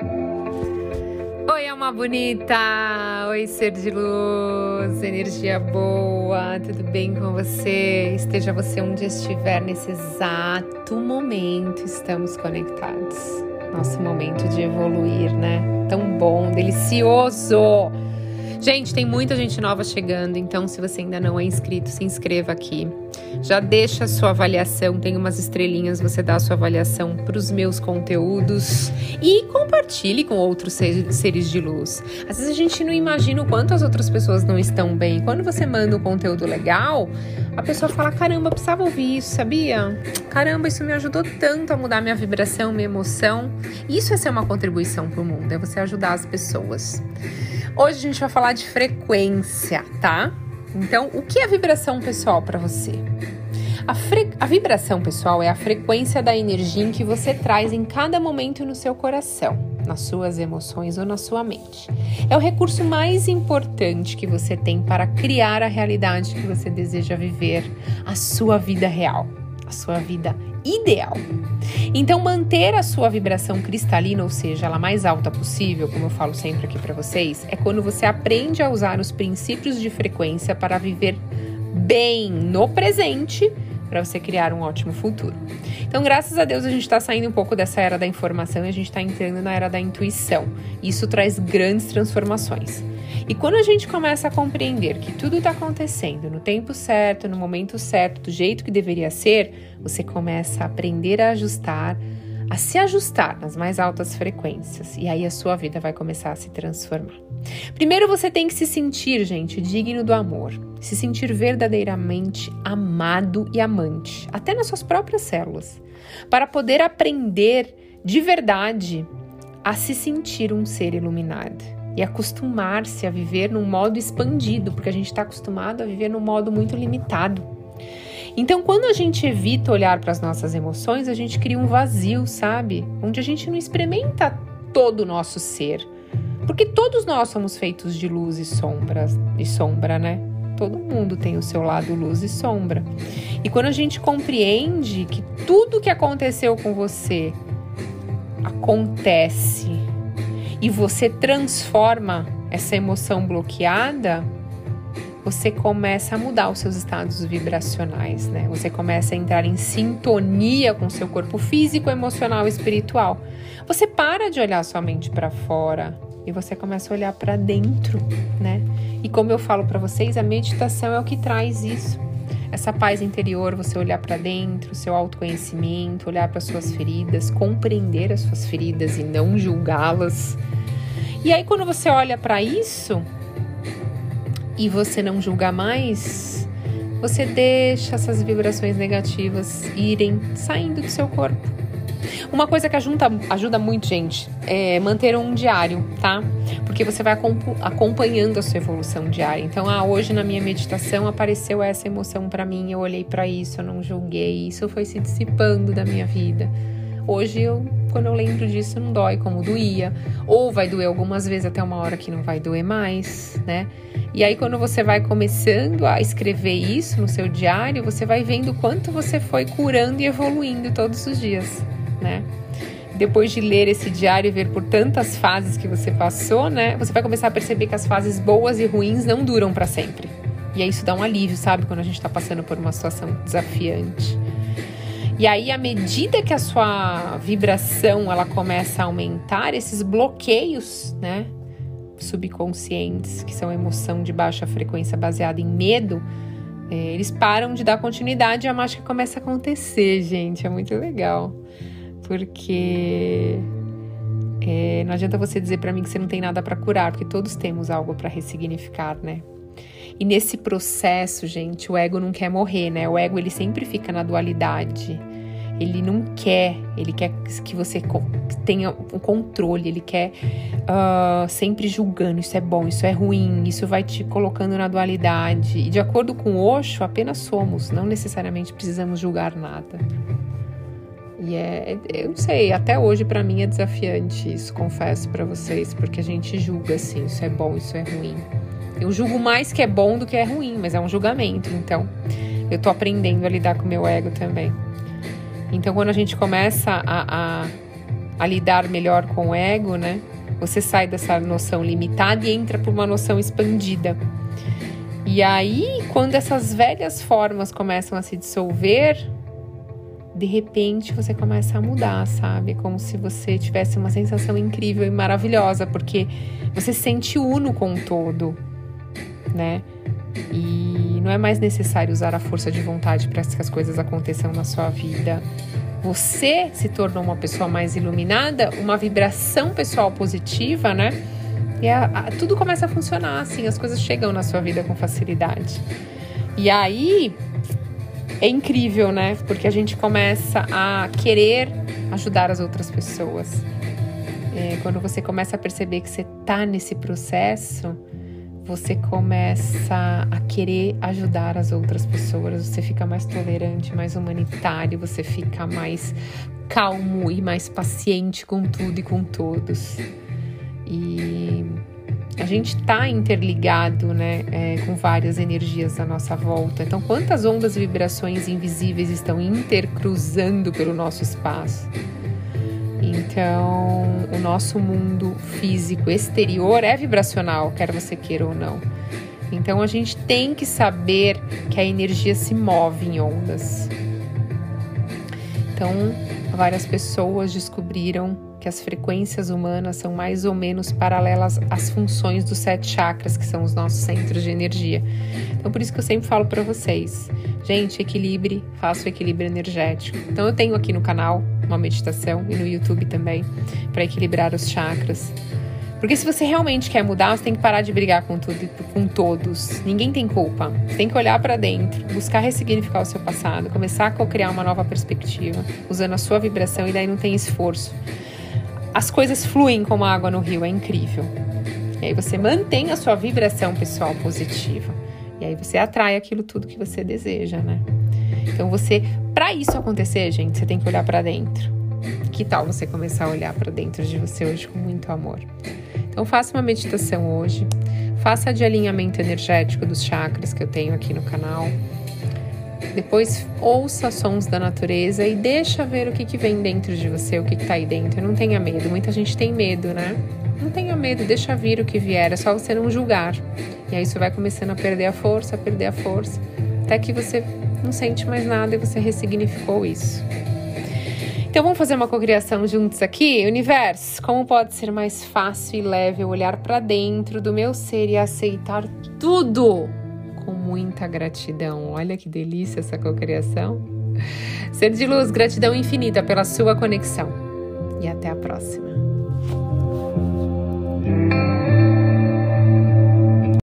Oi, alma bonita! Oi, ser de luz, energia boa, tudo bem com você? Esteja você onde estiver nesse exato momento, estamos conectados. Nosso momento de evoluir, né? Tão bom, delicioso! Gente, tem muita gente nova chegando, então se você ainda não é inscrito, se inscreva aqui. Já deixa a sua avaliação, tem umas estrelinhas, você dá a sua avaliação para os meus conteúdos e compartilhe com outros seres de luz. Às vezes a gente não imagina o quanto as outras pessoas não estão bem. Quando você manda um conteúdo legal, a pessoa fala: caramba, precisava ouvir isso, sabia? Caramba, isso me ajudou tanto a mudar minha vibração, minha emoção. Isso é ser uma contribuição para o mundo, é você ajudar as pessoas. Hoje a gente vai falar de frequência, tá? Então, o que é vibração pessoal para você? A, fre... a, vibração pessoal é a frequência da energia em que você traz em cada momento no seu coração, nas suas emoções ou na sua mente. É o recurso mais importante que você tem para criar a realidade que você deseja viver, a sua vida real, a sua vida ideal. Então, manter a sua vibração cristalina, ou seja, ela mais alta possível, como eu falo sempre aqui para vocês, é quando você aprende a usar os princípios de frequência para viver bem no presente para você criar um ótimo futuro. Então, graças a Deus, a gente está saindo um pouco dessa era da informação e a gente está entrando na era da intuição. Isso traz grandes transformações. E quando a gente começa a compreender que tudo está acontecendo no tempo certo, no momento certo, do jeito que deveria ser, você começa a aprender a ajustar, a se ajustar nas mais altas frequências. E aí a sua vida vai começar a se transformar. Primeiro você tem que se sentir, gente, digno do amor, se sentir verdadeiramente amado e amante, até nas suas próprias células, para poder aprender de verdade a se sentir um ser iluminado e acostumar-se a viver num modo expandido, porque a gente está acostumado a viver num modo muito limitado. Então, quando a gente evita olhar para as nossas emoções, a gente cria um vazio, sabe? Onde a gente não experimenta todo o nosso ser. Porque todos nós somos feitos de luz e sombras e sombra, né? Todo mundo tem o seu lado luz e sombra. E quando a gente compreende que tudo que aconteceu com você acontece e você transforma essa emoção bloqueada, você começa a mudar os seus estados vibracionais, né? Você começa a entrar em sintonia com seu corpo físico, emocional e espiritual. Você para de olhar somente para fora e você começa a olhar para dentro, né? E como eu falo para vocês, a meditação é o que traz isso. Essa paz interior, você olhar para dentro, seu autoconhecimento, olhar para suas feridas, compreender as suas feridas e não julgá-las e aí, quando você olha para isso e você não julga mais, você deixa essas vibrações negativas irem saindo do seu corpo. Uma coisa que ajuda, ajuda muito, gente, é manter um diário, tá? Porque você vai acompanhando a sua evolução diária. Então, ah, hoje na minha meditação apareceu essa emoção para mim, eu olhei para isso, eu não julguei, isso foi se dissipando da minha vida. Hoje, eu, quando eu lembro disso, não dói como doía. Ou vai doer algumas vezes até uma hora que não vai doer mais, né? E aí, quando você vai começando a escrever isso no seu diário, você vai vendo quanto você foi curando e evoluindo todos os dias, né? Depois de ler esse diário e ver por tantas fases que você passou, né? Você vai começar a perceber que as fases boas e ruins não duram para sempre. E aí isso dá um alívio, sabe? Quando a gente tá passando por uma situação desafiante. E aí, à medida que a sua vibração ela começa a aumentar, esses bloqueios, né, subconscientes, que são emoção de baixa frequência baseada em medo, é, eles param de dar continuidade e a mágica começa a acontecer, gente. É muito legal. Porque é, não adianta você dizer para mim que você não tem nada para curar, porque todos temos algo para ressignificar, né? E nesse processo, gente, o ego não quer morrer, né? O ego ele sempre fica na dualidade. Ele não quer, ele quer que você tenha o controle, ele quer uh, sempre julgando: isso é bom, isso é ruim, isso vai te colocando na dualidade. E de acordo com o Osho, apenas somos, não necessariamente precisamos julgar nada. E é, é eu não sei, até hoje para mim é desafiante isso, confesso para vocês, porque a gente julga assim: isso é bom, isso é ruim. Eu julgo mais que é bom do que é ruim, mas é um julgamento, então eu tô aprendendo a lidar com o meu ego também. Então, quando a gente começa a, a, a lidar melhor com o ego, né? Você sai dessa noção limitada e entra para uma noção expandida. E aí, quando essas velhas formas começam a se dissolver, de repente você começa a mudar, sabe? Como se você tivesse uma sensação incrível e maravilhosa, porque você se sente uno com o todo, né? E não é mais necessário usar a força de vontade para que as coisas aconteçam na sua vida. Você se tornou uma pessoa mais iluminada, uma vibração pessoal positiva, né? E a, a, tudo começa a funcionar assim, as coisas chegam na sua vida com facilidade. E aí é incrível, né? Porque a gente começa a querer ajudar as outras pessoas. É, quando você começa a perceber que você tá nesse processo, você começa a querer ajudar as outras pessoas, você fica mais tolerante, mais humanitário, você fica mais calmo e mais paciente com tudo e com todos. E a gente está interligado né, é, com várias energias à nossa volta. Então, quantas ondas e vibrações invisíveis estão intercruzando pelo nosso espaço? Então, o nosso mundo físico exterior é vibracional, quer você queira ou não. Então, a gente tem que saber que a energia se move em ondas. Então, várias pessoas descobriram que as frequências humanas são mais ou menos paralelas às funções dos sete chakras, que são os nossos centros de energia. Então, por isso que eu sempre falo para vocês, gente, equilibre, faça o equilíbrio energético. Então, eu tenho aqui no canal uma meditação e no YouTube também para equilibrar os chakras. Porque se você realmente quer mudar, você tem que parar de brigar com tudo com todos. Ninguém tem culpa. Você tem que olhar para dentro, buscar ressignificar o seu passado, começar a co-criar uma nova perspectiva, usando a sua vibração e daí não tem esforço as coisas fluem como água no rio, é incrível. E aí você mantém a sua vibração pessoal positiva. E aí você atrai aquilo tudo que você deseja, né? Então você, para isso acontecer, gente, você tem que olhar para dentro. Que tal você começar a olhar para dentro de você hoje com muito amor? Então faça uma meditação hoje, faça de alinhamento energético dos chakras que eu tenho aqui no canal. Depois ouça sons da natureza e deixa ver o que, que vem dentro de você, o que, está aí dentro. Não tenha medo. Muita gente tem medo, né? Não tenha medo, deixa vir o que vier, é só você não julgar. E aí você vai começando a perder a força, a perder a força, até que você não sente mais nada e você ressignificou isso. Então vamos fazer uma cocriação juntos aqui? Universo, como pode ser mais fácil e leve olhar para dentro do meu ser e aceitar tudo com muita gratidão. Olha que delícia essa cocriação. Ser de luz, gratidão infinita pela sua conexão. E até a próxima.